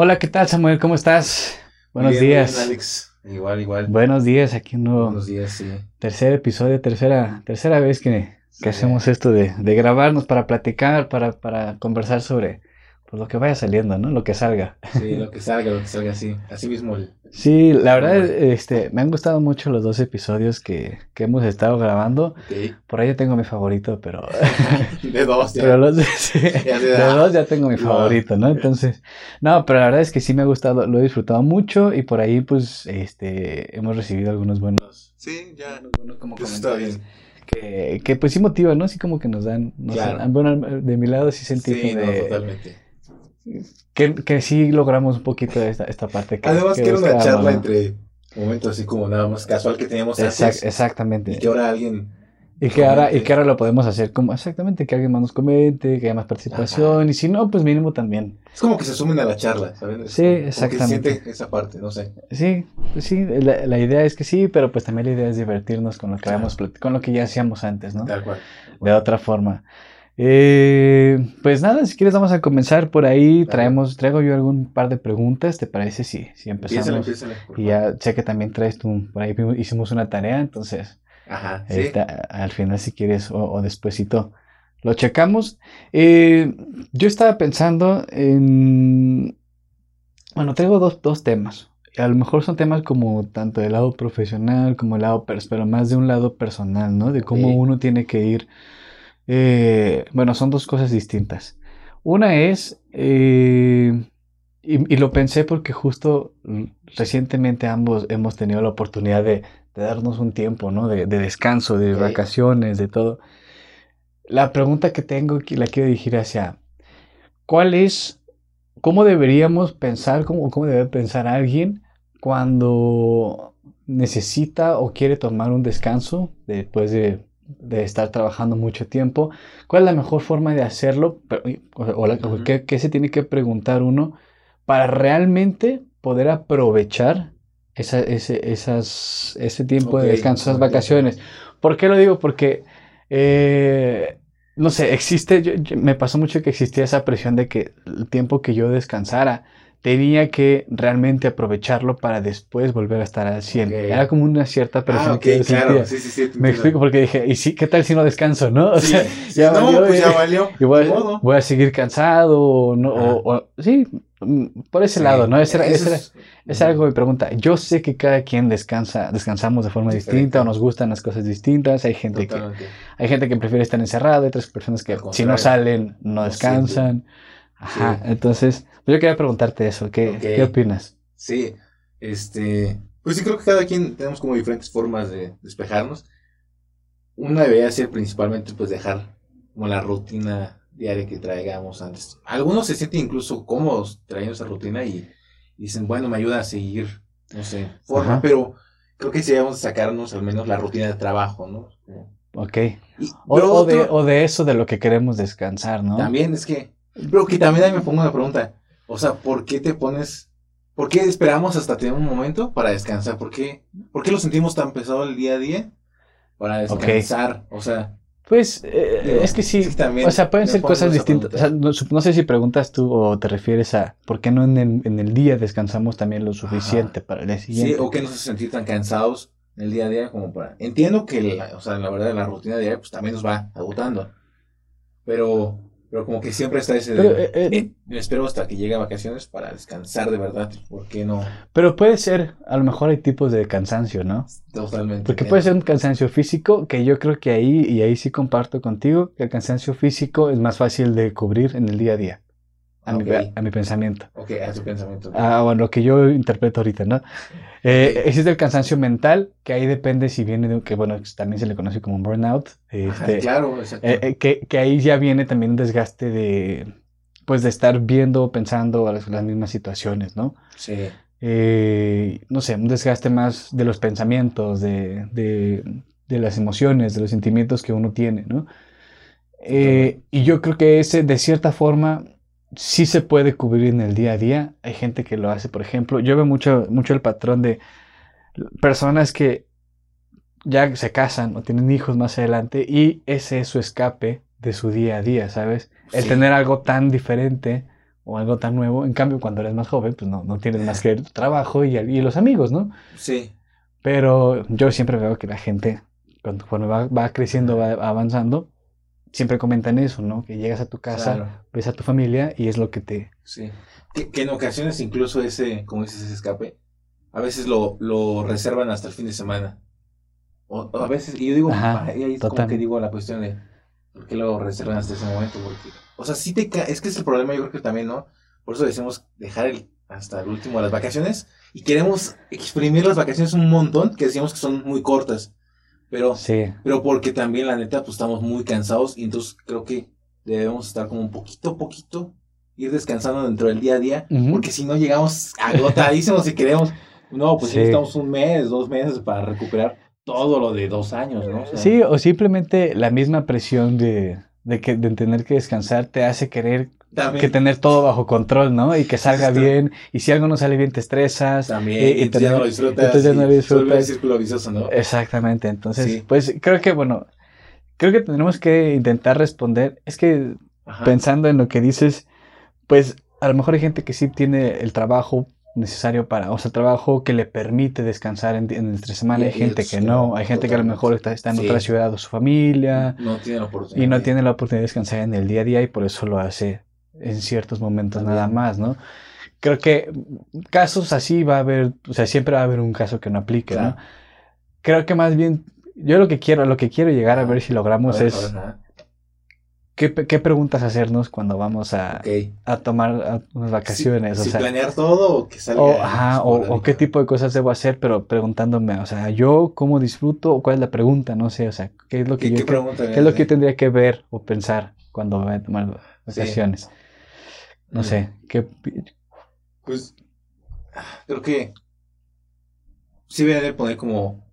Hola, ¿qué tal Samuel? ¿Cómo estás? Buenos Bien, días. bien, Alex. Igual, igual. Buenos días, aquí un nuevo Buenos días, sí. tercer episodio, tercera, tercera vez que, que Sí. hacemos esto de, de grabarnos para platicar, para, para conversar sobre pues, lo que vaya saliendo, ¿no? Lo que salga. Sí, lo que salga, lo que salga así. Así mismo. el- Sí, la verdad, este, me han gustado mucho los dos episodios que, que hemos estado grabando. Ok. Por ahí yo tengo mi favorito, pero, De dos, ya. pero los sí, Ya de dos ya tengo mi No. favorito, ¿no? Entonces, no, pero la verdad es que sí me ha gustado, lo he disfrutado mucho y por ahí pues, este, hemos recibido algunos buenos, Sí, ya. buenos como está comentarios bien. que, que pues sí motivan, ¿no? Sí como que nos dan, nos Claro. dan- bueno, de mi lado sí sentí Sí, no, totalmente. Que, que sí logramos un poquito esta, esta parte que, Además, que que era una charla entre momentos así como nada más casual que teníamos Exact- antes. exactamente. Y que ahora alguien. Y que ahora, y que ahora lo podemos hacer como exactamente, que alguien más nos comente, que haya más participación, y si no, pues mínimo también. Es como que se sumen a la charla, ¿saben? Es Sí, exactamente. se siente esa parte, no sé. Sí, pues sí, la, la idea es que sí, pero pues también la idea es divertirnos con lo que Claro. habíamos con lo que ya hacíamos antes, ¿no? Tal cual. De otra forma. Eh, pues nada, si quieres vamos a comenzar por ahí. Traemos, traigo yo algún par de preguntas, ¿te parece? si si Empiézale, empezamos. Y ya sé que también traes tú, por ahí hicimos una tarea, entonces. Ajá, sí. Al final si quieres o, o despuesito lo checamos. Eh, yo estaba pensando en... Bueno, traigo dos, dos temas. A lo mejor son temas como tanto del lado profesional como el lado, pero más de un lado personal, ¿no? De cómo uno tiene que ir... eh, bueno, son dos cosas distintas. Una es... eh, y, y lo pensé porque justo recientemente ambos hemos tenido la oportunidad de, de darnos un tiempo, ¿no? De, de descanso, de vacaciones, de todo. La pregunta que tengo, que la quiero dirigir hacia, ¿cuál es, cómo deberíamos pensar, cómo, cómo debe pensar alguien cuando necesita o quiere tomar un descanso después de, de estar trabajando mucho tiempo? ¿Cuál es la mejor forma de hacerlo? Pero- O, la-. ¿qué, qué se tiene que preguntar uno para realmente poder aprovechar esa- ese, esas, ese tiempo de descanso, esas vacaciones? ¿Por qué lo digo? Porque, eh, no sé, existe, yo- yo- me pasó mucho que existía esa presión de que el tiempo que yo descansara tenía que realmente aprovecharlo para después volver a estar al 100. Ok. Era como una cierta presión Ah, ok, que claro. Sí, sí, sí. Me explico porque dije, ¿y sí, qué tal si no descanso, no? O sea, ya no, valió, pues eh. ya valió. y voy, a seguir cansado o no, Ajá. o, o- sí, mm, por ese lado, ¿no? Ese era, es- esa era algo mi pregunta. Yo sé que cada quien descansa, descansamos de forma Diferente. distinta o nos gustan las cosas distintas. Hay gente que, hay gente que prefiere estar encerrada, hay otras personas que si no salen no No descansan. Ajá, Sí. entonces pues yo quería preguntarte eso. ¿Qué. ¿qué opinas? Sí, este, pues sí creo que cada quien tenemos como diferentes formas de despejarnos. Una debería ser principalmente pues dejar como la rutina diaria que traigamos antes. Algunos se sienten incluso cómodos trayendo esa rutina y, y dicen, bueno, me ayuda a seguir, no sé, forma, Ajá. pero creo que sí debemos sacarnos al menos la rutina de trabajo, ¿no? Ok. Y, O, de, o de eso de lo que queremos descansar, ¿no? También es que, pero que también ahí me pongo una pregunta. O sea, ¿por qué te pones, por qué esperamos hasta tener un momento para descansar? ¿Por qué, por qué lo sentimos tan pesado el día a día para descansar? O sea, Pues eh, Digo, es que sí, sí, también o sea, pueden ser cosas distintas. O sea, no, no sé si preguntas tú o te refieres a por qué no en el, en el día descansamos también lo suficiente para el día sí, siguiente. o qué nos hace sentir tan cansados en el día a día como para... Entiendo que, la, o sea, la verdad, la rutina diaria pues también nos va agotando. Pero, pero como que siempre está ese... de, Pero, eh, eh, "Eh, me espero hasta que llegue a vacaciones para descansar de verdad. ¿Por qué no? Pero puede ser, a lo mejor hay tipos de cansancio, ¿no? Totalmente. Porque puede ser un cansancio físico, que yo creo que ahí, y ahí sí comparto contigo, que el cansancio físico es más fácil de cubrir en el día a día, a, mi, a mi pensamiento. Ok, a tu pensamiento. Ah, bueno, lo que yo interpreto ahorita, ¿no? Eh. Existe el cansancio mental, que ahí depende si viene de, que bueno, también se le conoce como un burnout, Ajá, este, claro, exacto. eh, eh, que, que ahí ya viene también un desgaste de, pues de estar viendo, pensando las, las mismas situaciones, ¿no? sí. eh, no sé, un desgaste más de los pensamientos, de, de- de las emociones, de los sentimientos que uno tiene, ¿no? Eh, y yo creo que ese, de cierta forma, sí se puede cubrir en el día a día. Hay gente que lo hace, por ejemplo, yo veo mucho, mucho el patrón de personas que ya se casan o tienen hijos más adelante y ese es su escape de su día a día, ¿sabes? El Sí. tener algo tan diferente o algo tan nuevo. En cambio, cuando eres más joven, pues no, no tienes más que el trabajo y, y los amigos, ¿no? Sí. Pero yo siempre veo que la gente, cuando, cuando va, va creciendo, va avanzando, siempre comentan eso, ¿no? Que llegas a tu casa, Claro. ves a tu familia y es lo que te... Sí. Que, que en ocasiones incluso ese, como dices, ese escape, a veces lo, lo reservan hasta el fin de semana. O, o a veces, y yo digo, Ajá, ay, ahí es como total. que digo la cuestión de por qué lo reservan hasta ese momento, porque, o sea, sí te es que es el problema, yo creo que también, ¿no? Por eso decimos dejar el, hasta el último las vacaciones y queremos exprimir las vacaciones un montón, que decíamos que son muy cortas, pero Sí, pero porque también, la neta, pues estamos muy cansados y entonces creo que debemos estar como un poquito a poquito, ir descansando dentro del día a día, porque si no llegamos agotadísimos y queremos, no, pues Sí. necesitamos un mes, dos meses para recuperar todo lo de dos años, ¿no? O sea, Sí, o simplemente la misma presión de, de, que, de tener que descansar te hace querer también, que tener todo bajo control, ¿no? Y que salga bien. Y si algo no sale bien, te estresas. también, y- y, entonces ya no lo disfrutas, entonces ya no vuelve el disfrutas. círculo vicioso, ¿no? Exactamente. Entonces, Sí. pues creo que, bueno, creo que tenemos que intentar responder. Es que Ajá. pensando en lo que dices, pues a lo mejor hay gente que sí tiene el trabajo necesario para, o sea, trabajo que le permite descansar en, en entre semana. Hay gente que no, hay gente que a lo mejor está, está en Sí. otra ciudad o su familia No tiene la oportunidad. y no tiene la oportunidad de descansar en el día a día y por eso lo hace en ciertos momentos También. nada más, ¿no? Creo que casos así va a haber, o sea, siempre va a haber un caso que no aplique, Claro. ¿no? Creo que más bien, yo lo que quiero, lo que quiero llegar a ver si A logramos ver, es. ¿qué, preguntas hacernos cuando vamos a, tomar unas vacaciones, Si, o si sea, planear todo o que salga. o, ajá, o- o, esporádico. qué tipo de cosas debo hacer, pero preguntándome, o sea, yo cómo disfruto, o cuál es la pregunta, no sé, o sea, qué es lo que ¿Qué, yo qué creo- pregunta ¿Qué es lo que yo tendría que ver o pensar cuando voy a tomar Sí. No sé, ¿qué, Pues creo que sí deben de poner como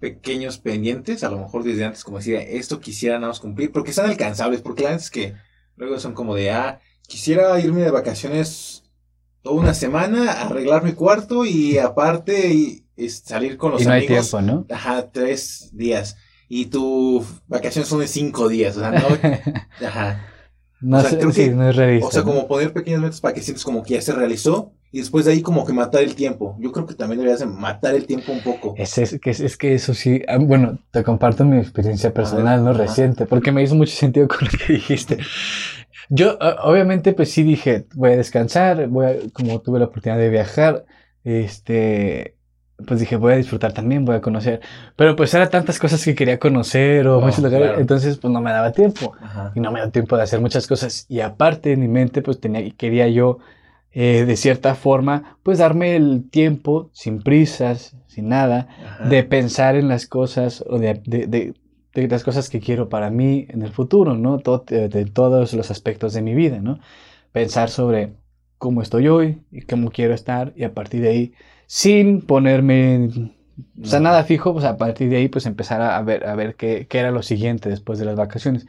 pequeños pendientes, a lo mejor desde antes, como decía, esto quisiera nada más cumplir, porque están alcanzables, porque la es que luego son como de, ah, quisiera irme de vacaciones toda una semana, arreglar mi cuarto y aparte y, salir con los y no hay amigos. tiempo, ¿no? Ajá, tres días. Y tu vacaciones son de cinco días, o sea, no, ajá. No, o sea, sé, creo sí, que- no es realista. O sea, como poner pequeños metas para que sientes como que ya se realizó y después de ahí como que matar el tiempo. Yo creo que también deberías de matar el tiempo un poco. Es, es, que, es que eso sí, ah, bueno, te comparto mi experiencia personal, ¿no? Reciente, porque me hizo mucho sentido con lo que dijiste. Yo, obviamente, pues sí dije, voy a descansar, voy a, como tuve la oportunidad de viajar, este, pues dije, voy a disfrutar también, voy a conocer, pero pues eran tantas cosas que quería conocer o Oh, muchos lugares, claro. entonces pues no me daba tiempo. Ajá. y no me da tiempo de hacer muchas cosas. Y aparte en mi mente, pues tenía, quería yo, eh, de cierta forma, pues darme el tiempo, sin prisas, sin nada, Ajá. de pensar en las cosas o de, de- de- de las cosas que quiero para mí en el futuro, ¿no? Todo- de, de todos los aspectos de mi vida, ¿no? Pensar sobre cómo estoy hoy y cómo quiero estar y a partir de ahí, sin ponerme... O sea, nada fijo, pues a partir de ahí, pues empezar a, ver, a ver qué, qué era lo siguiente después de las vacaciones.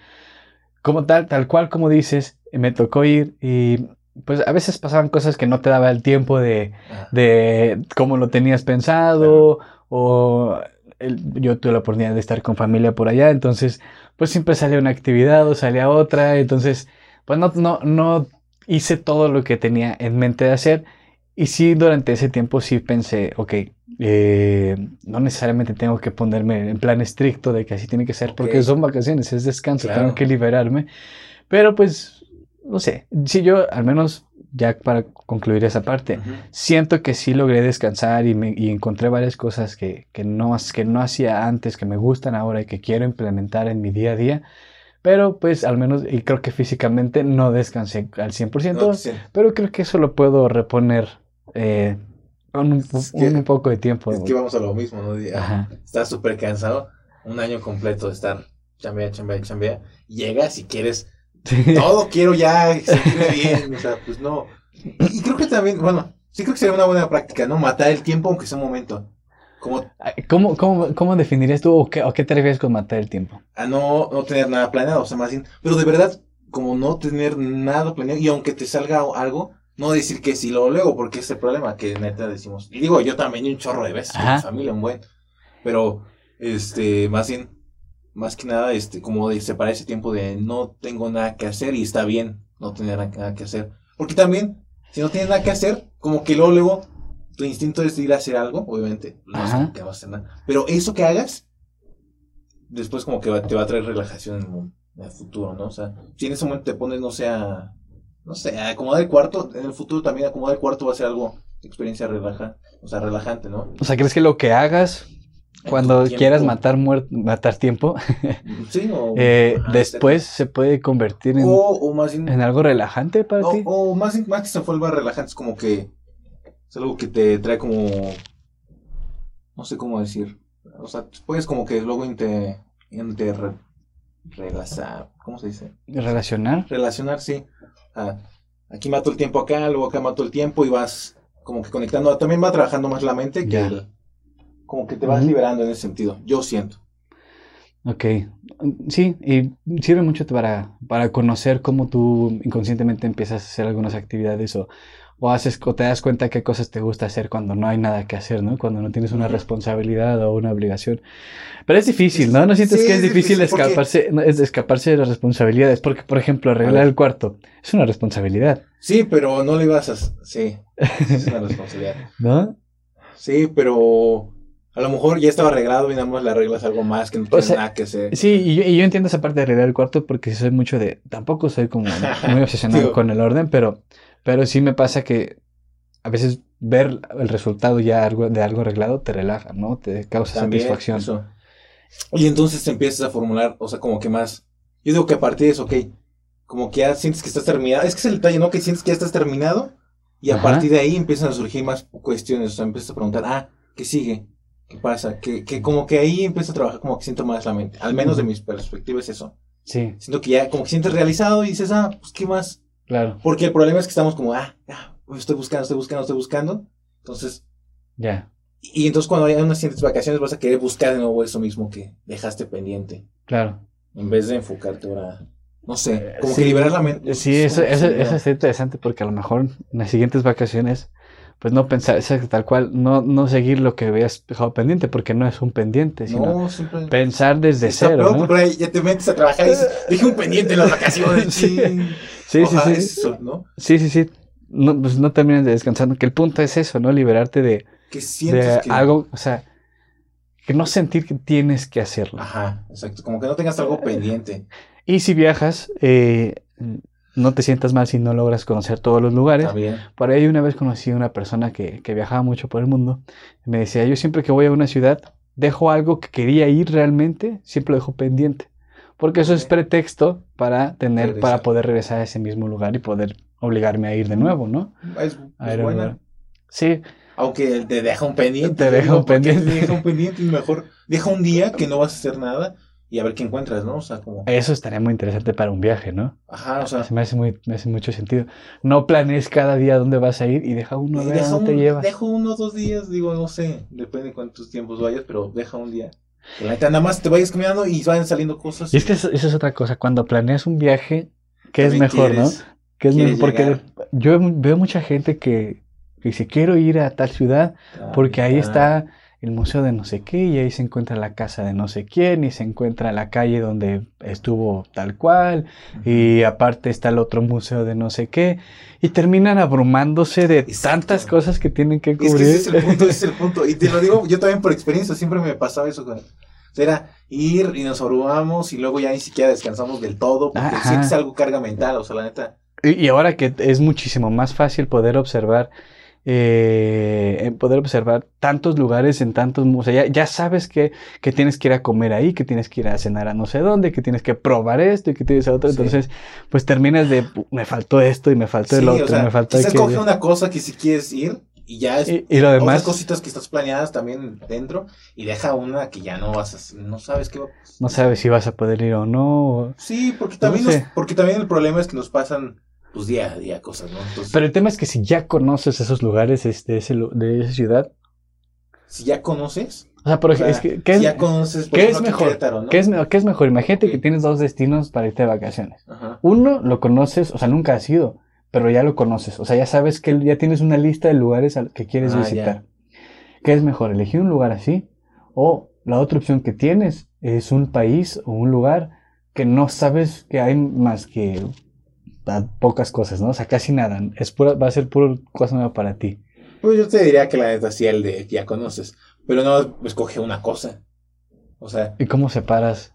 Como tal, tal cual como dices, me tocó ir y pues a veces pasaban cosas que no te daba el tiempo de, Ajá. de cómo lo tenías pensado o el- yo tuve la oportunidad de estar con familia por allá, entonces pues siempre salía una actividad o salía otra, entonces pues no, no, no hice todo lo que tenía en mente de hacer y sí durante ese tiempo sí pensé, ok, eh, no necesariamente tengo que ponerme en plan estricto de que así tiene que ser porque Ok. son vacaciones, es descanso, Claro. tengo que liberarme, pero pues no sé, si yo al menos ya para concluir esa parte, Ujú. siento que sí logré descansar y, me, y encontré varias cosas que, que, no, que no hacía antes, que me gustan ahora y que quiero implementar en mi día a día. Pero pues al menos, y creo que físicamente no descansé al 100%, No, sí. pero creo que eso lo puedo reponer eh, un, Es que- un poco de tiempo. Es que vamos a lo mismo, ¿no? Ajá. Estás súper cansado, un año completo de estar chambea, chambea, chambea. Llegas y quieres todo quiero ya sentirme bien, o sea, pues no. Y, y creo que también, bueno, sí creo que sería una buena práctica, ¿no? Matar el tiempo aunque sea un momento. Como ¿Cómo, cómo, cómo definirías tú o qué, o qué te refieres con matar el tiempo? a no, no tener nada planeado, o sea, más bien, pero de verdad, como no tener nada planeado, y aunque te salga algo, no decir que sí lo luego, porque es el problema que neta decimos. Y digo, yo también un chorro de veces, mi familia, un buen. Pero, este, más bien, más que nada, este, como de separar ese tiempo de no tengo nada que hacer y está bien no tener nada que hacer. Porque también, si no tienes nada que hacer, como que luego, luego, tu instinto es ir a hacer algo, obviamente, no como que vas a hacer nada. Pero eso que hagas, después como que va- te va a traer relajación en el, en el futuro, ¿no? O sea, si en ese momento te pones, no sé, a, no sé, acomodar el cuarto, en el futuro también acomodar el cuarto va a ser algo, experiencia relaja, o sea, relajante, ¿no? O sea, ¿crees que lo que hagas cuando quieras matar, matar tiempo, Sí, o, eh, ajá, después se puede convertir en, o, o más en algo relajante para ti? o más, más que se vuelva relajante, es como que es algo que te trae como, no sé cómo decir, o sea, puedes como que luego relazar, ¿cómo se dice? Relacionar. Relacionar, sí. Aquí mato el tiempo acá, luego acá mato el tiempo y vas como que conectando, también va trabajando más la mente que el- como que te vas liberando en ese sentido, yo siento. Ok, sí, y sirve mucho para, para conocer cómo tú inconscientemente empiezas a hacer algunas actividades o, o haces o te das cuenta qué cosas te gusta hacer cuando no hay nada que hacer, ¿no? Cuando no tienes una responsabilidad o una obligación. Pero es difícil, ¿no? ¿No sientes Sí, que es es difícil porque- escaparse, es escaparse de las responsabilidades? Porque, por ejemplo, arreglar el cuarto es una responsabilidad, Sí, pero no le ibas a... Sí, es una responsabilidad. ¿no? Sí, pero a lo mejor ya estaba arreglado y nada más le arreglas algo más que no tiene sea, nada que hacer. Sí, y yo, y yo entiendo esa parte de arreglar el cuarto porque soy mucho de... Tampoco soy como muy obsesionado con el orden, pero, pero sí me pasa que a veces ver el resultado ya algo, de algo arreglado te relaja, ¿no? Te causa También, satisfacción. eso. Y entonces te empiezas a formular, o sea, como que más. Yo digo que a partir de eso, ok, como que ya sientes que estás terminado. Es que es el detalle, ¿no? Que sientes que ya estás terminado. Y a Ajá. partir de ahí empiezan a surgir más cuestiones. O sea, empiezas a preguntar, ah, ¿qué sigue? ¿Qué pasa? Que, que como que ahí empieza a trabajar como que siento más la mente. Al menos de mis perspectivas es eso. Sí, Siento que ya como que sientes realizado y dices, ah, pues qué más. Claro, Porque el problema es que estamos como, ah, ah, estoy buscando, estoy buscando, estoy buscando. Entonces, ya, y entonces cuando hay unas siguientes vacaciones vas a querer buscar de nuevo eso mismo que dejaste pendiente. claro. En vez de enfocarte ahora, no sé, como Sí, que liberar la mente. Sí, Es eso, como- eso, sí, eso es interesante porque a lo mejor en las siguientes vacaciones, pues no pensar, exacto, tal cual, no, no seguir lo que habías dejado pendiente porque no es un pendiente, sino No, pensar desde cero, peor, ¿no? porque ahí ya te metes a trabajar y dices, dije un pendiente en las vacaciones. Sí. Sí. Sí, sí, Ojalá sí. eso, ¿no? Sí, sí, sí. No, pues no termines de descansando. Que el punto es eso, ¿no? Liberarte de, que... algo, o sea, que no sentir que tienes que hacerlo. Ajá, exacto, como que no tengas algo pendiente. Y si viajas, eh, no te sientas mal si no logras conocer todos los lugares. También. Por ahí una vez conocí a una persona que, que viajaba mucho por el mundo. Y me decía, yo siempre que voy a una ciudad, dejo algo que quería ir realmente, siempre lo dejo pendiente. Porque eso es pretexto para tener, para poder regresar a ese mismo lugar y poder obligarme a ir de nuevo, ¿no? Es, A buena. Sí, Aunque te deja un pendiente. Te deja un ¿por qué pendiente. Te deja un pendiente y mejor deja un día que no vas a hacer nada y a ver qué encuentras, ¿no? O sea, como... eso estaría muy interesante para un viaje, ¿no? Ajá, o sea... Se me hace, muy, me hace mucho sentido. No planees cada día dónde vas a ir y deja uno y ver a deja dónde un- te llevas. Dejo uno o dos días, digo, no sé, depende de cuántos tiempos vayas, pero deja un día. Que la neta, nada más te vayas caminando y vayan saliendo cosas. Y es que eso es otra cosa. Cuando planeas un viaje, ¿qué es mejor, no? ¿Qué es mejor? Porque llegar. yo veo mucha gente que, que dice, quiero ir a tal ciudad porque ahí Ah, está el museo de no sé qué y ahí se encuentra la casa de no sé quién y se encuentra la calle donde estuvo tal cual y aparte está el otro museo de no sé qué y terminan abrumándose de Exacto. tantas cosas que tienen que Es que cubrir. ese es el punto, ese es el punto. Y te lo digo yo también por experiencia, siempre me pasaba eso. O sea, era ir y nos abrumamos y luego ya ni siquiera descansamos del todo porque Ajá. sientes algo carga mental, o sea, la neta. Y, y ahora que es muchísimo más fácil poder observar, eh, eh, poder observar tantos lugares en tantos, mu- o sea, ya, ya sabes que, que tienes que ir a comer ahí, que tienes que ir a cenar a no sé dónde, que tienes que probar esto y que tienes otro, Sí. entonces, pues terminas de, "Pu- me faltó esto y me faltó el Sí, otro, o sea, me faltó quizás aquello". coge una cosa que si quieres ir y ya es Y, y lo otras demás, cositas que estás planeadas también dentro y deja una que ya no vas a no sabes qué va no sabes si vas a poder ir o no. Sí, porque también, No nos- porque también el problema es que nos pasan pues día a día cosas, ¿no? Entonces, Pero el tema es que si ya conoces esos lugares este, ese de esa ciudad, si ya conoces, o sea, por ejemplo, es que, ¿qué si es, ya conoces, qué es mejor? Querétaro, ¿no? ¿qué es, me- qué es mejor? Imagínate que tienes dos destinos para irte de vacaciones. Ajá. Uno lo conoces, o sea, nunca has ido, pero ya lo conoces. O sea, ya sabes que ya tienes una lista de lugares que quieres Ah, visitar. ¿Qué es mejor, elegir un lugar así? O la otra opción que tienes es un país o un lugar que no sabes que hay más que a pocas cosas, ¿no? O sea, casi nada. Es pura, va a ser puro cosa nueva para ti. Pues yo te diría que la neta sí el de que ya conoces, pero no escoge una cosa. O sea, ¿Y cómo separas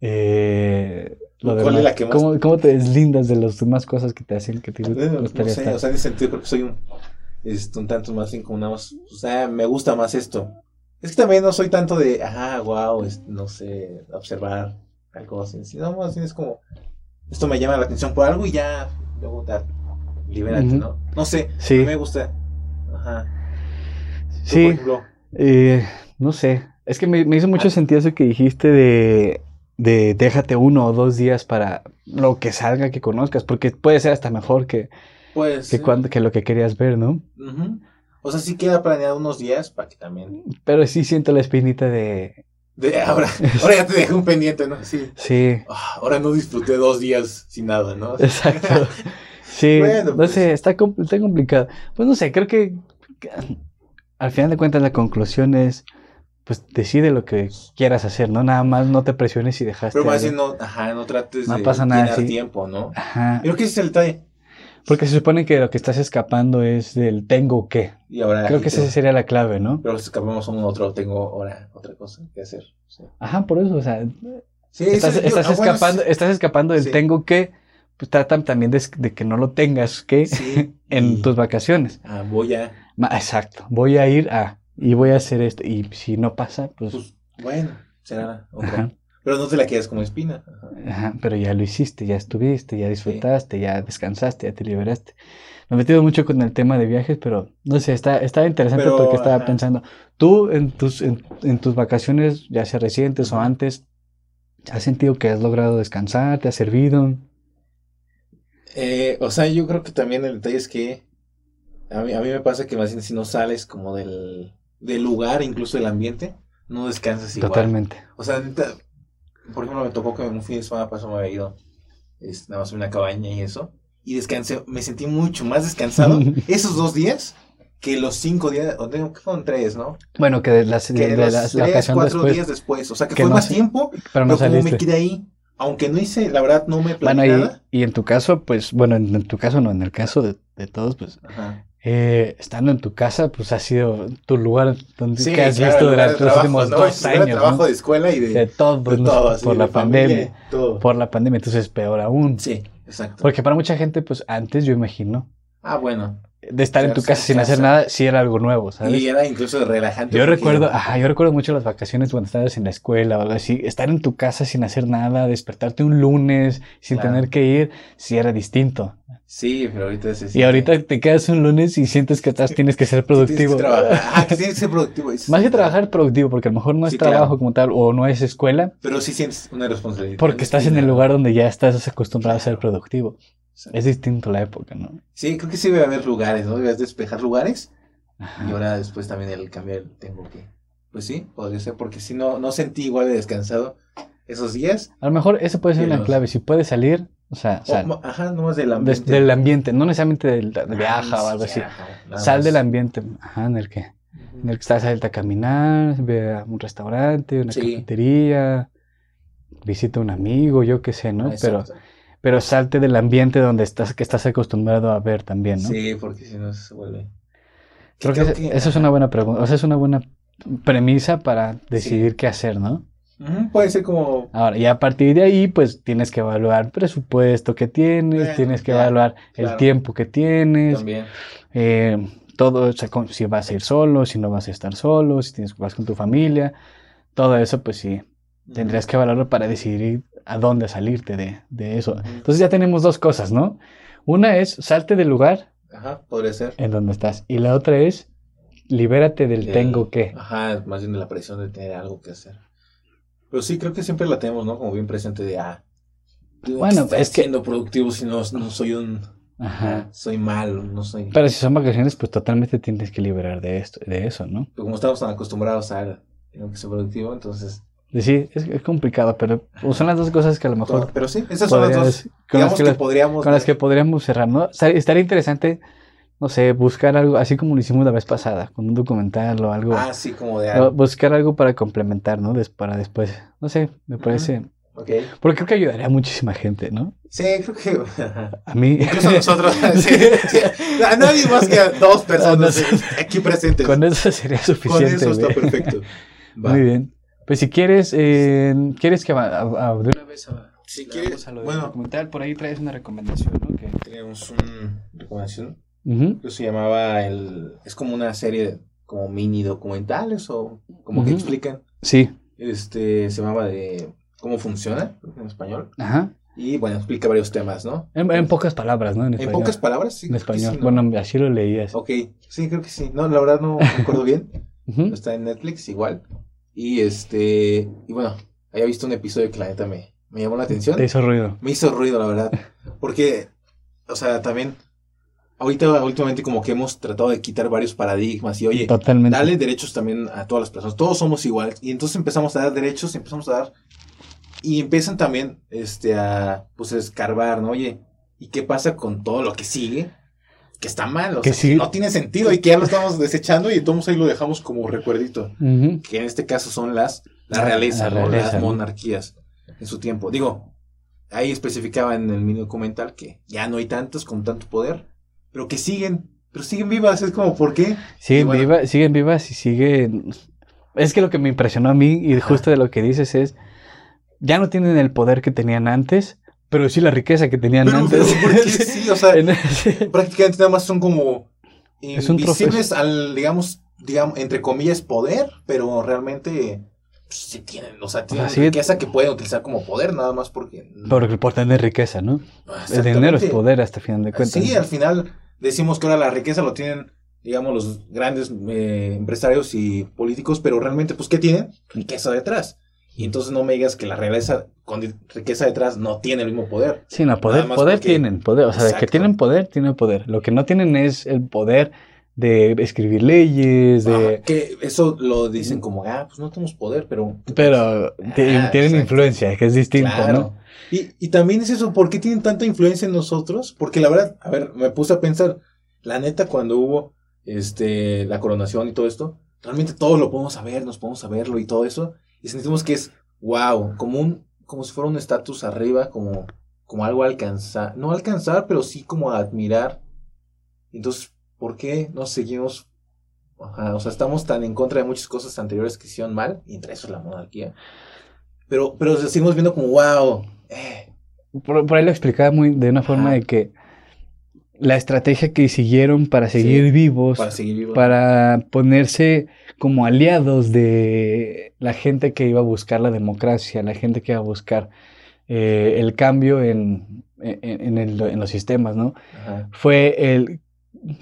eh, lo ¿Cuál es la que más- ¿Cómo, cómo te deslindas de las demás cosas que te hacen que te no gustaría sé, estar? o sea, en ese sentido creo que soy un, este, un tanto más nada más, o sea, me gusta más esto. Es que también no soy tanto de, ajá, wow, no sé, observar algo así, sino más bien es como, esto me llama la atención por algo y ya, luego da, libérate. ¿no? No sé, Sí. me gusta, ajá. Por Sí, ejemplo, eh, no sé. Es que me, me hizo mucho Ah. sentido eso que dijiste de, de déjate uno o dos días para lo que salga que conozcas, porque puede ser hasta mejor que, pues, que, cuando, que lo que querías ver, ¿no? Ujú. O sea, sí queda planeado unos días para que también, Pero sí siento la espinita de... de, ahora, ahora ya te dejé un pendiente, ¿no? Sí. Sí, Ah, ahora no disfruté dos días sin nada, ¿no? exacto. Sí, Bueno, no pues. sé, está, está complicado. Pues no sé, creo que, al final de cuentas la conclusión es, pues decide lo que quieras hacer, ¿no? Nada más no te presiones y dejaste... Pero más bien no, ajá, no trates No de pasa nada, llenar sí. tiempo, ¿no? Ajá. Creo que ese es el detalle. Porque se supone que lo que estás escapando es del tengo que. Y ahora. Creo que esa sería la clave, ¿no? Pero si escapamos a un otro, tengo ahora otra cosa que hacer. Sí, Ajá, por eso, o sea, Sí, estás, ah, bueno, escapando, estás escapando del Sí. tengo que, pues tratan también de, de que no lo tengas que en y- tus vacaciones. ah, voy a. Exacto, voy a ir a, y voy a hacer esto, y si no pasa, pues, Pues, bueno, será otra. ajá, Pero no te la quedas como espina. Ajá. pero ya lo hiciste, ya estuviste, ya disfrutaste, ya descansaste, ya te liberaste. Me he metido mucho con el tema de viajes, pero no sé, está, está interesante Pero, porque estaba ajá. pensando, tú en tus, en, en tus vacaciones, ya sea recientes o antes, ¿has sentido que has logrado descansar? ¿Te ha servido? Eh, o sea, yo creo que también el detalle es que a mí, a mí me pasa que más bien si no sales como del, del lugar, incluso del ambiente, no descansas igual. Totalmente. O sea, neta, por ejemplo, me tocó que un fin de semana pasado me había ido este, nada más a una cabaña y eso, y descansé, me sentí mucho más descansado esos dos días que los cinco días, o tengo que fueron tres, ¿no? Bueno, que de, las, Que de los la, la tres, ocasión cuatro después, días después, o sea, que, que fue no más sé- tiempo, pero pero no como me quedé ahí, aunque no hice, la verdad, no me Bueno, planeé y, nada. y en tu caso, pues, bueno, en, en tu caso no, en el caso de, de todos, pues, Ajá. Eh, estando en tu casa, pues ha sido tu lugar donde Sí, que has claro, visto durante los últimos ¿no? dos lugar de años, trabajo ¿no? de escuela y de, De todo, de ¿no? todo, así, por de la familia, pandemia. todo. Por la pandemia, entonces peor aún. Sí, exacto. Porque para mucha gente, pues antes yo imagino, Ah, bueno. De estar en tu casa sin hacer nada, sí era algo nuevo, ¿sabes? Y era incluso relajante. Yo recuerdo, ajá, yo recuerdo mucho las vacaciones cuando estabas en la escuela o algo así, estar en tu casa sin hacer nada, despertarte un lunes sin Claro. tener que ir, sí era distinto. Sí, pero ahorita se Y siente- ahorita te quedas un lunes y sientes que estás, tienes que ser Sí, tienes productivo. que trabajar. Ah, que tienes que ser productivo. es- Más que trabajar productivo, porque a lo mejor no es Sí, trabajo claro. como tal o no es escuela, Pero sí sientes una responsabilidad. porque estás en el lugar donde ya estás acostumbrado a ser productivo. Sí. Es distinto la época, ¿no? Sí, creo que sí debe haber lugares, ¿no? Debes despejar lugares. Ajá. Y ahora después también el cambiar tengo que. Pues sí, podría ser, porque si no, no sentí igual de descansado esos días. A lo mejor esa puede ser una los- clave. Si puedes salir, o sea, O, sal. ajá, nomás del Des- ambiente. del ambiente, no necesariamente del, de Ah, viaja o ni algo así. nada Sal del ambiente, ajá, en el que, en el que estás a caminar, ve a un restaurante, una Sí. cafetería, visita a un amigo, yo qué sé, ¿no? Ah, Pero, exacto. Pero salte del ambiente donde estás, que estás acostumbrado a ver también, ¿no? Sí, porque si no se vuelve. Creo que, ese- eso es una buena pregunta, o sea, es una buena premisa para decidir qué hacer, ¿no? Puede ser como. Ahora, y a partir de ahí, pues tienes que evaluar presupuesto que tienes, Bueno, tienes que ya, evaluar el tiempo que tienes, También. eh, todo, o sea, con- si vas a ir solo, si no vas a estar solo, si tienes, vas con tu familia, todo eso, pues sí, tendrías que evaluarlo para decidir a dónde salirte de, de eso. Entonces ya tenemos dos cosas, ¿no? Una es salte del lugar Ajá, podría ser. en donde estás y la otra es libérate del Del- tengo que. Ajá, más bien de la presión de tener algo que hacer. Pero sí, creo que siempre la tenemos, ¿no? Como bien presente de, ah, Bueno, estar es que- siendo productivo si no, no soy un, Ajá. soy malo, no soy... Pero si son vacaciones, pues totalmente tienes que liberar de esto, de eso, ¿no? Pero como estamos tan acostumbrados a, tengo que ser productivo, entonces... Sí, es, es complicado, pero pues, son las dos cosas que a lo mejor pero sí, esas son las dos, con, las que, podríamos... con las que podríamos cerrar, ¿no? Estar- Estaría interesante, no sé, buscar algo, así como lo hicimos la vez pasada, con un documental o algo. Ah, sí, como de... algo. buscar algo para complementar, ¿no? Des- para después, no sé, me parece. Porque creo que ayudaría a muchísima gente, ¿no? Sí, creo que. A mí. Incluso nosotros. sí, sí. A nadie más que a dos personas aquí presentes. Con eso sería Con suficiente. eso está perfecto. Va. Muy bien. Pues si quieres, eh, ¿quieres que va- a- a- de una vez a, Si quieres. a lo Bueno, documental? Por ahí traes una recomendación, ¿no? Que- tenemos una recomendación. Que se llamaba el. Es como una serie como mini documentales o como que explican. Sí. Este se llamaba de cómo funciona en español. Ajá. Y bueno, explica varios temas, ¿no? En, en pocas palabras, ¿no? En En español. pocas palabras, sí. En español. sí, ¿no? Bueno, así lo leías. Ok, sí, creo que sí. No, la verdad no me acuerdo bien. Está en Netflix igual. Y este. Y bueno, había visto un episodio que la neta me, me llamó la atención. Te hizo ruido. Me hizo ruido, la verdad. Porque, o sea, también. Ahorita, últimamente, como que hemos tratado de quitar varios paradigmas. Y oye, Totalmente. Dale derechos también a todas las personas. Todos somos iguales. Y entonces empezamos a dar derechos, empezamos a dar. Y empiezan también este, a pues, a escarbar, ¿no? Oye, ¿y qué pasa con todo lo que sigue? Que está mal, o Que sea, sí. no tiene sentido y que ya lo estamos desechando y todos ahí lo dejamos como recuerdito. Que en este caso son las la realeza, las monarquías en su tiempo. Digo, ahí especificaba en el mini documental que ya no hay tantos con tanto poder, pero que siguen, pero siguen vivas. Es como, ¿por qué? Siguen, bueno. vivas, siguen vivas y siguen... Es que lo que me impresionó a mí, y justo de lo que dices es, ya no tienen el poder que tenían antes, pero sí la riqueza que tenían Pero, antes. pero ¿por qué sí? O sea, prácticamente nada más son como invisibles al, digamos, digamos, entre comillas, poder, pero realmente pues, sí tienen, o sea, tienen riqueza que pueden utilizar como poder, nada más porque... Por, por tener riqueza, ¿no? El dinero es poder hasta final de cuentas. Sí, al final decimos que ahora la riqueza lo tienen, digamos, los grandes eh, empresarios y políticos, pero realmente, pues, ¿qué tienen? Riqueza detrás. Y entonces no me digas que la realeza con riqueza detrás no tiene el mismo poder. Sí, no, poder, porque- tienen, poder, o sea, de que Exacto. tienen poder, tienen poder. Lo que no tienen es el poder de escribir leyes, de... Ajá, que eso lo dicen como, ah, pues no tenemos poder, pero... Pero Ah, tienen exacto. influencia, que es distinto, Claro. ¿no? Y, y también es eso, ¿por qué tienen tanta influencia en nosotros? Porque la verdad, a ver, me puse a pensar, la neta, cuando hubo este la coronación y todo esto, realmente todos lo podemos saber, nos podemos saberlo y todo eso, y sentimos que es, wow, como un, como si fuera un estatus arriba, como, como algo a alcanzar, no alcanzar, pero sí como a admirar. Entonces, ¿por qué no seguimos? Ajá, o sea, estamos tan en contra de muchas cosas anteriores que hicieron mal, y entre eso la monarquía. Pero, pero seguimos viendo como, wow, eh, Por, por ahí lo explicaba muy de una forma Ajá. de que la estrategia que siguieron para seguir Sí, vivos, para seguir vivo. para ponerse como aliados de la gente que iba a buscar la democracia, la gente que iba a buscar eh, el cambio en, en, en el- en los sistemas, ¿no? Ajá. Fue el,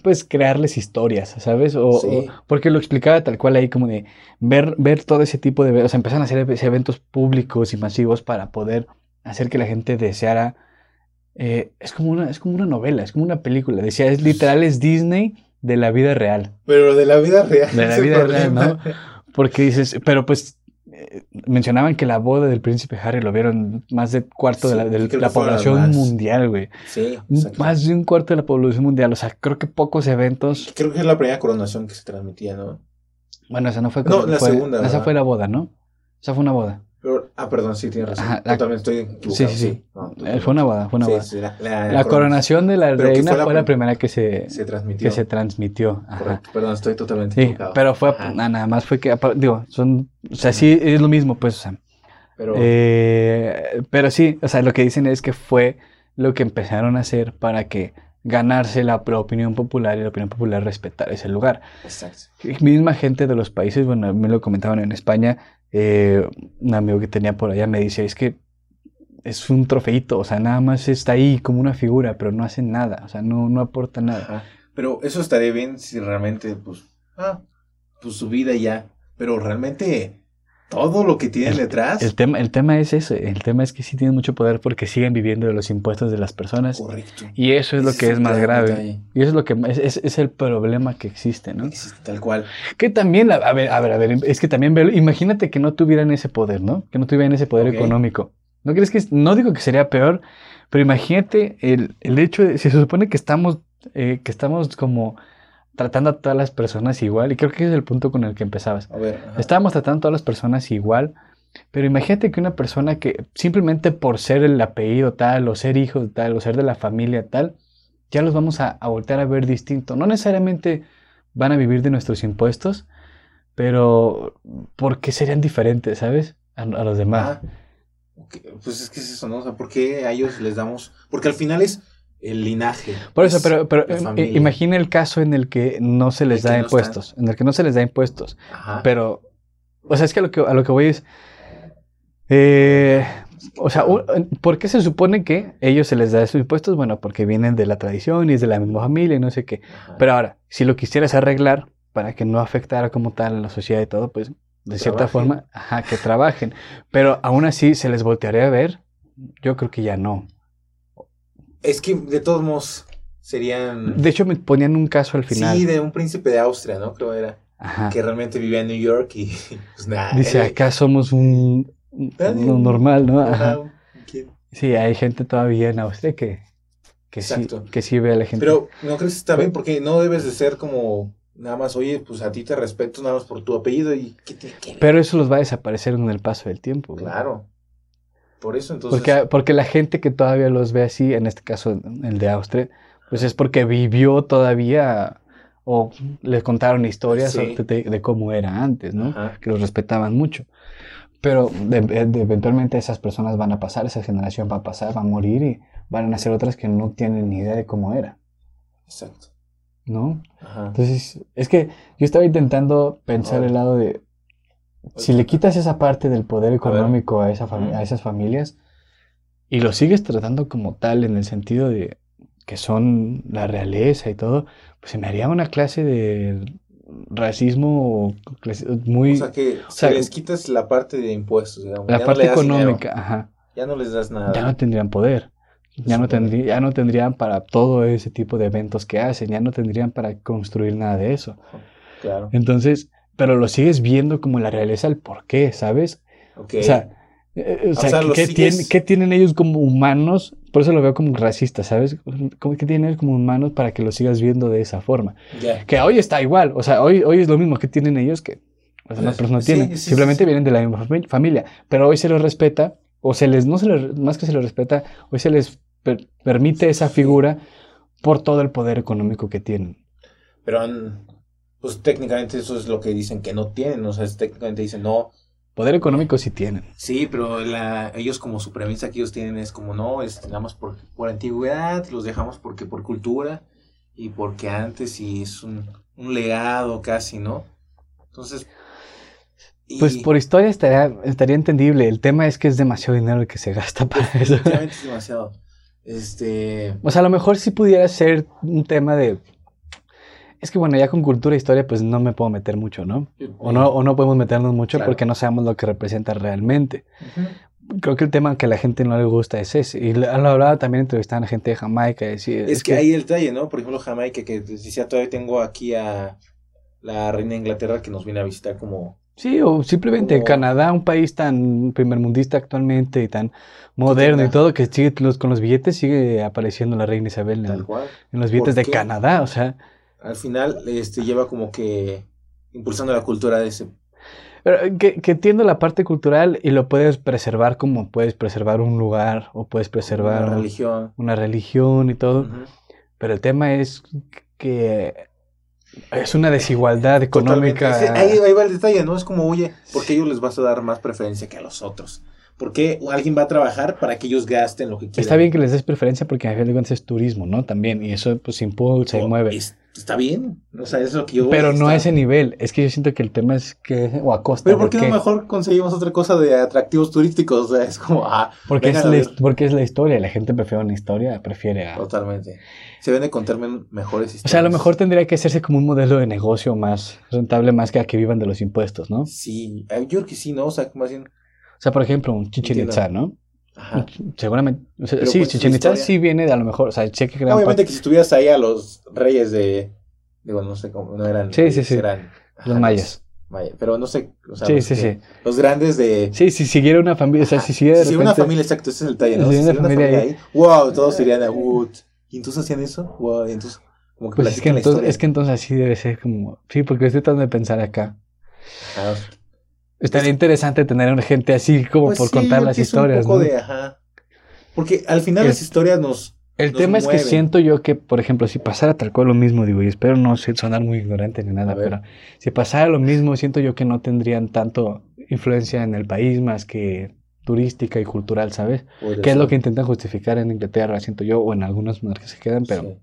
pues, crearles historias, ¿sabes? O, Sí. o- porque lo explicaba tal cual ahí, como de ver, ver todo ese tipo de, o sea, empezaron a hacer ev- eventos públicos y masivos para poder hacer que la gente deseara, eh, es como una, es como una novela, es como una película, decía, es literal, es Disney de la vida real. Pero de la vida real. De la vida real. ¿no? Porque dices, pero pues eh, mencionaban que la boda del príncipe Harry lo vieron más de cuarto de la, de población más. mundial, güey. Sí. Más de un cuarto de la población mundial. O sea, creo que pocos eventos. Creo que es la primera coronación que se transmitía, ¿no? Bueno, esa no fue. No, la fue- segunda, Esa ¿verdad? fue la boda, ¿no? Esa fue una boda. Ah, perdón, sí, tienes razón. Ajá, la- Totalmente estoy equivocado. Sí, sí, sí. No, Eh. Fue una boda, fue una boda. sí, la, la- La coronación de la reina fue la fue la prim- primera que se, se transmitió. que se transmitió. Correcto, perdón, estoy totalmente Sí, equivocado. pero fue, na- nada más fue que, digo, son, o sea, sí es lo mismo, pues, o sea, Pero, Eh, pero sí, o sea, lo que dicen es que fue lo que empezaron a hacer para que ganarse la, opinión popular y la opinión popular respetar ese lugar. exacto. Misma gente de los países, bueno, me lo comentaban en España, eh, un amigo que tenía por allá me dice, es que es un trofeito, o sea, nada más está ahí como una figura, pero no hace nada, o sea, no, no aporta nada. Ajá. Pero eso estaría bien si realmente, pues, ah, pues su vida ya. Pero realmente, todo lo que tienen detrás. El tema, el tema es ese, el tema es que sí tienen mucho poder porque siguen viviendo de los impuestos de las personas correcto. y eso es lo que es más grave. Y eso es lo que es, es- es el problema que existe, ¿no? Existe tal cual. Que también, a ver, a ver, a ver, es que también imagínate que no tuvieran ese poder, ¿no? Que no tuvieran ese poder económico. ¿No crees que, no digo que sería peor, pero imagínate el, el hecho de, si se supone que estamos, eh, que estamos como tratando a todas las personas igual, y creo que ese es el punto con el que empezabas. A ver. ajá. Estábamos tratando a todas las personas igual, Pero imagínate que una persona que simplemente por ser el apellido tal, o ser hijo de tal, o ser de la familia tal, ya los vamos a, a voltear a ver distinto. No necesariamente van a vivir de nuestros impuestos, pero porque serían diferentes, ¿sabes? A, a los demás. Ah, Pues es que es eso, ¿no? O sea, ¿por qué a ellos les damos...? Porque al final es el linaje. Por eso, es pero, pero imagina el caso en el que no se les El da no impuestos, en el que no se les da impuestos, Ajá. pero, o sea, es que a lo que, a lo que voy es, eh, o sea, ¿por qué se supone que ellos se les da esos impuestos? Bueno, porque vienen de la tradición y es de la misma familia y no sé qué. Ajá. Pero ahora, si lo quisieras arreglar para que no afectara como tal a la sociedad y todo, pues de cierta Trabajen. forma, ajá, que trabajen. Pero aún así se les voltearía a ver. Yo creo que ya no. Es que de todos modos serían... De hecho, me ponían un caso al final. Sí, de un príncipe de Austria, ¿no? Creo era. Ajá. Que realmente vivía en New York y pues nada. Dice, acá somos un, un- normal, ¿no? Ajá. Sí, hay gente todavía en Austria que, que, sí, que sí ve a la gente. Pero no crees que está bien porque no debes de ser como nada más, oye, pues a ti te respeto nada más por tu apellido y ¿qué que ver? Pero eso los va a desaparecer con el paso del tiempo. Claro. Por eso entonces... Porque, porque la gente que todavía los ve así, en este caso el de Austria, pues es porque vivió todavía o les contaron historias Sí. de, cómo era antes, ¿no? Ajá. Que los respetaban mucho. Pero de- de- eventualmente esas personas van a pasar, esa generación va a pasar, va a morir y van a nacer otras que no tienen ni idea de cómo era, Exacto. ¿no? Ajá. Entonces, es que yo estaba intentando pensar el lado de, si le quitas esa parte del poder económico a, esa a esas familias y lo sigues tratando como tal en el sentido de que son la realeza y todo, pues se me haría una clase de racismo muy... o sea que sea, si les quitas la parte de impuestos, digamos, la no parte dinero, económica, ajá, ya no les das nada. ya no tendrían poder. Ya no, tendrí- ya no tendrían para todo ese tipo de eventos que hacen, ya no tendrían para construir nada de eso. Claro. Entonces, pero lo sigues viendo como la realeza, el por qué, ¿sabes? O sea, eh, o sea, sea, ¿qué, tienen, qué tienen ellos como humanos? Por eso lo veo como racista, ¿sabes? ¿Cómo- ¿Qué tienen ellos como humanos para que lo sigas viendo de esa forma? Que hoy está igual, o sea, hoy, hoy es lo mismo que tienen ellos que las demás personas sí, tienen. sí, Simplemente vienen de la misma fami- familia, pero hoy se les respeta, o se les, no se les, más que se les respeta, hoy se les per- permite esa figura por todo el poder económico que tienen. Pero mm, pues técnicamente eso es lo que dicen que no tienen, o sea, es- técnicamente dicen no, Poder económico sí tienen. Sí, pero la, ellos como su premisa que ellos tienen es como no, es, nada más por, por antigüedad, los dejamos porque por cultura y porque antes y es un, un legado casi, ¿no? Entonces... y- Pues por historia estaría, estaría entendible. El tema es que es demasiado dinero el que se gasta para eso. definitivamente es demasiado. Este... O sea, a lo mejor sí pudiera ser un tema de... Es que bueno, ya con cultura e historia pues no me puedo meter mucho, ¿no? O no, o no podemos meternos mucho Claro. porque no sabemos lo que representa realmente. Creo que el tema que a la gente no le gusta es ese. Y lo hablaba también entrevistando a gente de Jamaica. Es, que, ahí el detalle, ¿no? Por ejemplo, Jamaica, que te decía, todavía tengo aquí a la reina de Inglaterra que nos viene a visitar como... Sí, o simplemente Como- Canadá, un país tan primermundista actualmente y tan moderno y todo, que sigue los, con los billetes sigue apareciendo la reina Isabel en, Tal cual. en los billetes de? Canadá. O sea, Al final, este, lleva como que impulsando la cultura de ese Pero que, que entiendo la parte cultural y lo puedes preservar como puedes preservar un lugar o puedes preservar una una, religión. religión y todo. Pero el tema es que es una desigualdad económica. Ese- ahí, ahí va el detalle, ¿no? Es como, oye, ¿por qué ellos les vas a dar más preferencia que a los otros? ¿Por qué alguien va a trabajar para que ellos gasten lo que quieran? Está bien que les des preferencia porque al final de cuentas es turismo, ¿no? También. Y eso pues impulsa y mueve. es- está bien. O sea, es lo que yo. Pero no está- a ese nivel. Es que yo siento que el tema es que... O a costa Pero ¿por qué qué. no mejor conseguimos otra cosa de atractivos turísticos? O sea, es como, ah, Porque es, la, porque es la historia. La gente prefiere una historia, prefiere a... Totalmente. Se ven de contarme mejores historias. O sea, a lo mejor tendría que hacerse como un modelo de negocio más rentable, más que a que vivan de los impuestos, ¿no? O Sí, eh, yo creo que sí, ¿no? O sea, más bien. sea, por ejemplo, un Chichen. Itza, ¿no? Ajá. Seguramente. o sea, Pero sí, su Chichen Itza sí viene de a lo mejor. O sea, sé que gran Obviamente parte- que si estuvieras ahí a los reyes de. Digo, no sé cómo. No eran. Sí, sí, sí. Eran. ajá, los mayas. Maya, pero no sé. O sea, Sí, los sí, que- sí. Los grandes de. Sí, si siguiera una familia, o sea, si siguiera Si una repente- familia, exacto, ese es el detalle, ¿no? si una una familia familia ahí, wow, todos irían a Wood. ¿Y entonces hacían eso? Wow, y entonces, como que Pues es que, entonces, es que entonces así debe ser como... Sí, porque estoy tratando de pensar acá. Ajá. Estaría interesante tener gente así como Pues por sí, contar las es un historias. poco ¿no? de, ajá. Porque al final El- las historias nos... El nos tema es que siento yo que, por ejemplo, si pasara tal cual lo mismo, digo, y espero no sonar muy ignorante ni nada, pero si pasara lo mismo, siento yo que no tendrían tanto influencia en el país más que turística y cultural, ¿sabes? podría Que es lo que intentan justificar en Inglaterra, siento yo, o en algunas monarquías que quedan, pero Sí.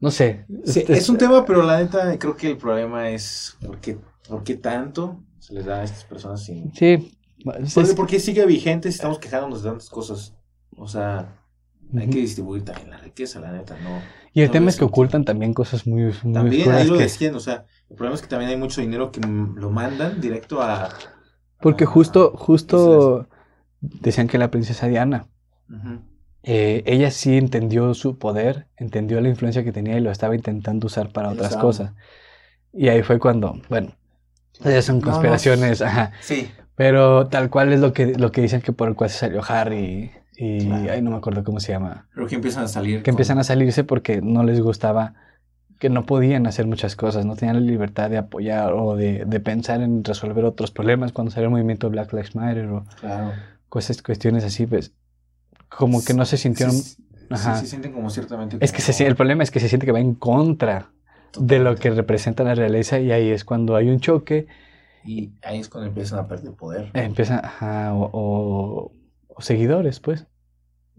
No sé. Sí, Este- es un tema, pero la neta creo que el problema es por qué, por qué tanto se les da a estas personas sin... Sí. ¿Por, es- qué- por qué sigue vigente si estamos quejándonos de tantas cosas? O sea, hay que distribuir también la riqueza, la neta, ¿no? Y el no tema es que ocultan también cosas muy, muy También ahí lo que- decían, o sea, el problema es que también hay mucho dinero que lo mandan directo a... Porque a- justo, justo decían que la princesa Diana, eh, ella sí entendió su poder, entendió la influencia que tenía y lo estaba intentando usar para otras cosas. Y ahí fue cuando, bueno, esas son No, no, conspiraciones, ajá. Sí, Pero tal cual es lo que, lo que dicen que por el cual se salió Harry y, Claro. ay, no me acuerdo cómo se llama, creo que empiezan a salir. que empiezan a salirse porque no les gustaba, que no podían hacer muchas cosas, no tenían la libertad de apoyar o de, de pensar en resolver otros problemas cuando salió el movimiento Black Lives Matter o Claro. cosas, cuestiones así, pues como que no se sintieron... Sí, sí, Ajá. se sienten como ciertamente... Es que se, el problema es que se siente que va en contra de lo que representa la realeza y ahí es cuando hay un choque, Y ahí es cuando empiezan a perder poder. empiezan, ajá, o, o- o seguidores, pues,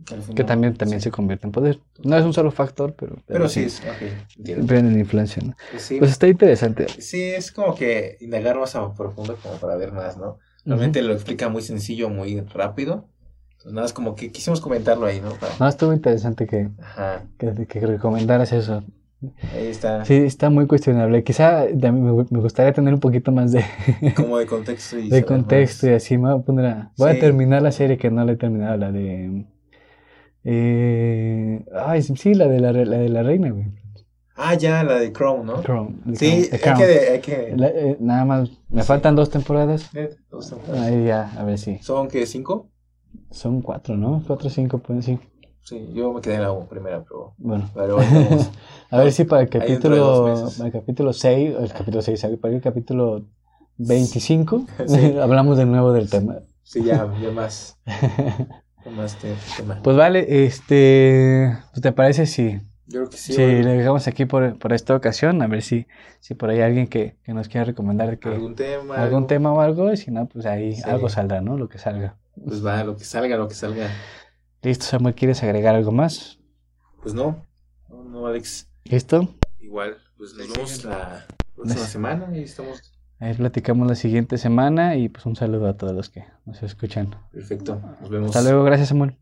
Que, al que final- también, también sí. se convierte en poder. No es un solo factor, pero, Pero sí, es, ok, entiendo. Tienen influencia, ¿no? Pues sí, Pues está interesante. sí, es como que indagar más a profundo como para ver más, ¿no? Realmente lo explica muy sencillo, muy rápido. Entonces, nada, es como que quisimos comentarlo ahí, ¿no? Para- No, estuvo interesante que, Ajá, que, que recomendaras eso. Ahí está. Sí, está muy cuestionable. Quizá me, gustaría tener un poquito más de, Como de contexto y de contexto y así. Me voy a, poner a, voy Sí. a terminar la serie que no la he terminado, la de... Eh, ay, sí, la de la, la de la reina, güey. Ah, ya, la de Crown, ¿no? Crown, Sí, Crown, The hay Crown. que, hay que... La- eh, nada más, me Sí. faltan dos temporadas. Neta, dos temporadas. Ahí ya, a ver si. ¿Son qué, cinco? Son cuatro, ¿no? Cuatro cinco, pues sí. Sí, yo me quedé en la primera, pero... Bueno. Pero ahí vamos. A ver si para el capítulo, para el capítulo 6, el capítulo 6, para el capítulo 25, Sí. hablamos de nuevo del tema. Sí, ya, ya más... más te- tema. Pues vale, este, ¿te parece si, Yo creo que sí. si bueno, le dejamos aquí por, por esta ocasión? A ver si, si por ahí hay alguien que, que nos quiera recomendar que, algún tema. algún algo, tema o algo, y si no, pues ahí Sí. algo saldrá, ¿no? Lo que salga. Pues va, lo que salga, lo que salga. Listo, Samuel, ¿quieres agregar algo más? Pues no. No, no, Alex. ¿Listo? Igual, pues nos vemos la próxima semana y estamos Ahí platicamos la siguiente semana y pues un saludo a todos los que nos escuchan. perfecto. Nos vemos. Hasta luego, gracias Samuel.